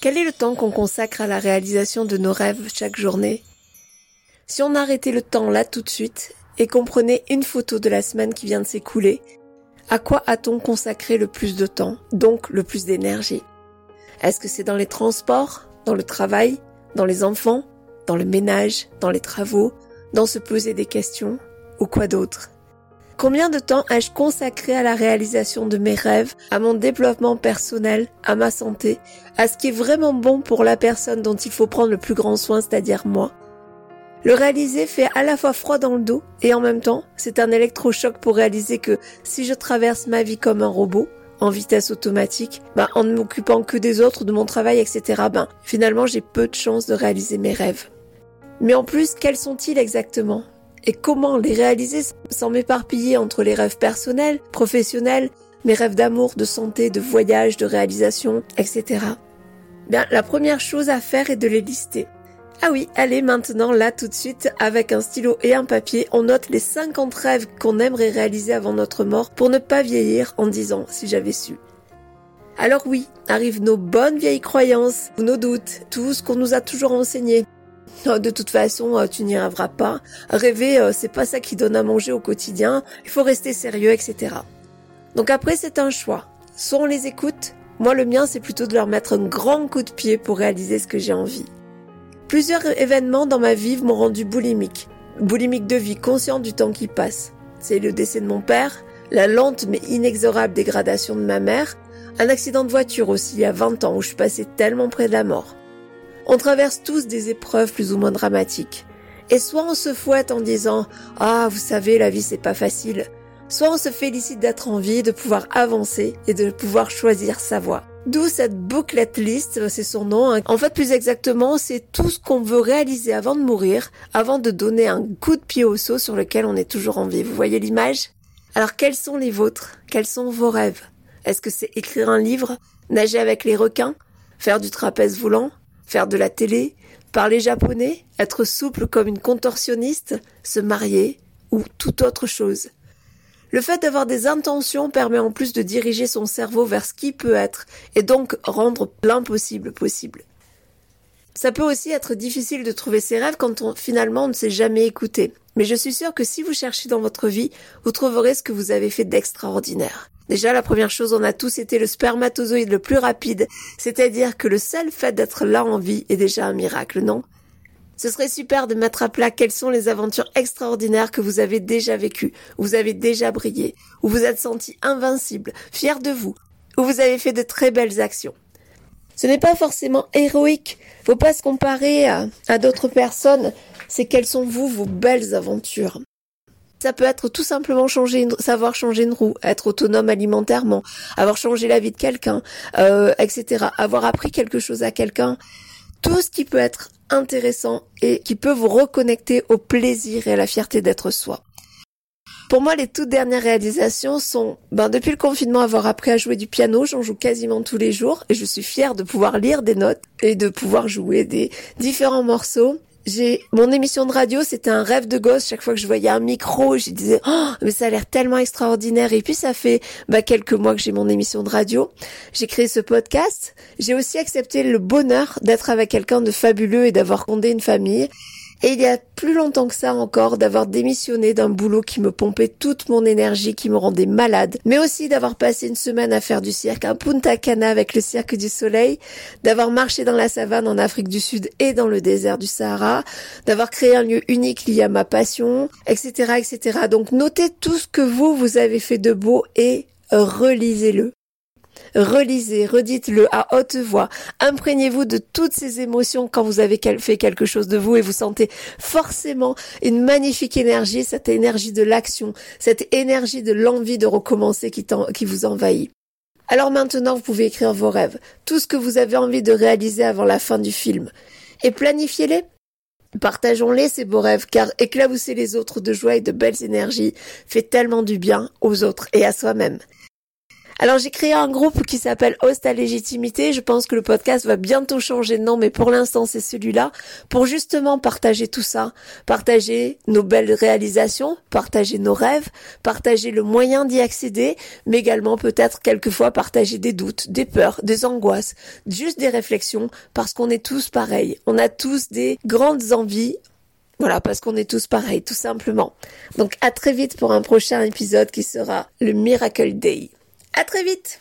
Quel est le temps qu'on consacre à la réalisation de nos rêves chaque journée? Si on arrêtait le temps là tout de suite et qu'on prenait une photo de la semaine qui vient de s'écouler, à quoi a-t-on consacré le plus de temps, donc le plus d'énergie? Est-ce que c'est dans les transports, dans le travail, dans les enfants, dans le ménage, dans les travaux, dans se poser des questions ou quoi d'autre? Combien de temps ai-je consacré à la réalisation de mes rêves, à mon développement personnel, à ma santé, à ce qui est vraiment bon pour la personne dont il faut prendre le plus grand soin, c'est-à-dire moi? Le réaliser fait à la fois froid dans le dos et en même temps, c'est un électrochoc pour réaliser que si je traverse ma vie comme un robot, en vitesse automatique, bah, en ne m'occupant que des autres, de mon travail, etc., ben, finalement, j'ai peu de chances de réaliser mes rêves. Mais en plus, quels sont-ils exactement? Et comment les réaliser sans m'éparpiller entre les rêves personnels, professionnels, mes rêves d'amour, de santé, de voyage, de réalisation, etc. Bien, la première chose à faire est de les lister. Ah oui, allez maintenant, là tout de suite, avec un stylo et un papier, on note les 50 rêves qu'on aimerait réaliser avant notre mort pour ne pas vieillir en disant si j'avais su. Alors oui, arrivent nos bonnes vieilles croyances, nos doutes, tout ce qu'on nous a toujours enseigné. De toute façon, euh, tu n'y arriveras pas. Rêver, euh, c'est pas ça qui donne à manger au quotidien. Il faut rester sérieux, etc. Donc après, c'est un choix. Soit on les écoute. Moi, le mien, c'est plutôt de leur mettre un grand coup de pied pour réaliser ce que j'ai envie. Plusieurs événements dans ma vie m'ont rendu boulimique. Boulimique de vie, conscient du temps qui passe. C'est le décès de mon père, la lente mais inexorable dégradation de ma mère, un accident de voiture aussi il y a 20 ans où je suis passée tellement près de la mort. On traverse tous des épreuves plus ou moins dramatiques. Et soit on se fouette en disant Ah, vous savez, la vie c'est pas facile. Soit on se félicite d'être en vie, de pouvoir avancer et de pouvoir choisir sa voie. D'où cette bouclette list, c'est son nom. Hein. En fait, plus exactement, c'est tout ce qu'on veut réaliser avant de mourir, avant de donner un coup de pied au saut sur lequel on est toujours en vie. Vous voyez l'image? Alors, quels sont les vôtres? Quels sont vos rêves? Est-ce que c'est écrire un livre? Nager avec les requins? Faire du trapèze volant faire de la télé, parler japonais, être souple comme une contorsionniste, se marier ou toute autre chose. Le fait d'avoir des intentions permet en plus de diriger son cerveau vers ce qui peut être et donc rendre l'impossible possible. Ça peut aussi être difficile de trouver ses rêves quand on, finalement on ne s'est jamais écouté. Mais je suis sûre que si vous cherchez dans votre vie, vous trouverez ce que vous avez fait d'extraordinaire. Déjà, la première chose, on a tous été le spermatozoïde le plus rapide, c'est-à-dire que le seul fait d'être là en vie est déjà un miracle, non? Ce serait super de mettre à plat quelles sont les aventures extraordinaires que vous avez déjà vécues, où vous avez déjà brillé, où vous êtes senti invincible, fier de vous, où vous avez fait de très belles actions. Ce n'est pas forcément héroïque, faut pas se comparer à, d'autres personnes, c'est quelles sont vous vos belles aventures. Ça peut être tout simplement changer savoir changer une roue, être autonome alimentairement, avoir changé la vie de quelqu'un, euh, etc. Avoir appris quelque chose à quelqu'un. Tout ce qui peut être intéressant et qui peut vous reconnecter au plaisir et à la fierté d'être soi. Pour moi, les toutes dernières réalisations sont, ben, depuis le confinement, avoir appris à jouer du piano, j'en joue quasiment tous les jours et je suis fière de pouvoir lire des notes et de pouvoir jouer des différents morceaux j'ai mon émission de radio, c'était un rêve de gosse. Chaque fois que je voyais un micro, je disais oh mais ça a l'air tellement extraordinaire. Et puis ça fait bah, quelques mois que j'ai mon émission de radio. J'ai créé ce podcast. J'ai aussi accepté le bonheur d'être avec quelqu'un de fabuleux et d'avoir fondé une famille. Et il y a plus longtemps que ça encore d'avoir démissionné d'un boulot qui me pompait toute mon énergie, qui me rendait malade, mais aussi d'avoir passé une semaine à faire du cirque à Punta Cana avec le cirque du soleil, d'avoir marché dans la savane en Afrique du Sud et dans le désert du Sahara, d'avoir créé un lieu unique lié à ma passion, etc., etc. Donc notez tout ce que vous, vous avez fait de beau et relisez-le. Relisez, redites-le à haute voix. Imprégnez-vous de toutes ces émotions quand vous avez fait quelque chose de vous et vous sentez forcément une magnifique énergie, cette énergie de l'action, cette énergie de l'envie de recommencer qui, vous envahit. Alors maintenant, vous pouvez écrire vos rêves, tout ce que vous avez envie de réaliser avant la fin du film. Et planifiez-les. Partageons-les, ces beaux rêves, car éclabousser les autres de joie et de belles énergies fait tellement du bien aux autres et à soi-même. Alors j'ai créé un groupe qui s'appelle Host à légitimité. Je pense que le podcast va bientôt changer de nom, mais pour l'instant c'est celui-là, pour justement partager tout ça, partager nos belles réalisations, partager nos rêves, partager le moyen d'y accéder, mais également peut-être quelquefois partager des doutes, des peurs, des angoisses, juste des réflexions, parce qu'on est tous pareils. On a tous des grandes envies, voilà, parce qu'on est tous pareils, tout simplement. Donc à très vite pour un prochain épisode qui sera le Miracle Day. À très vite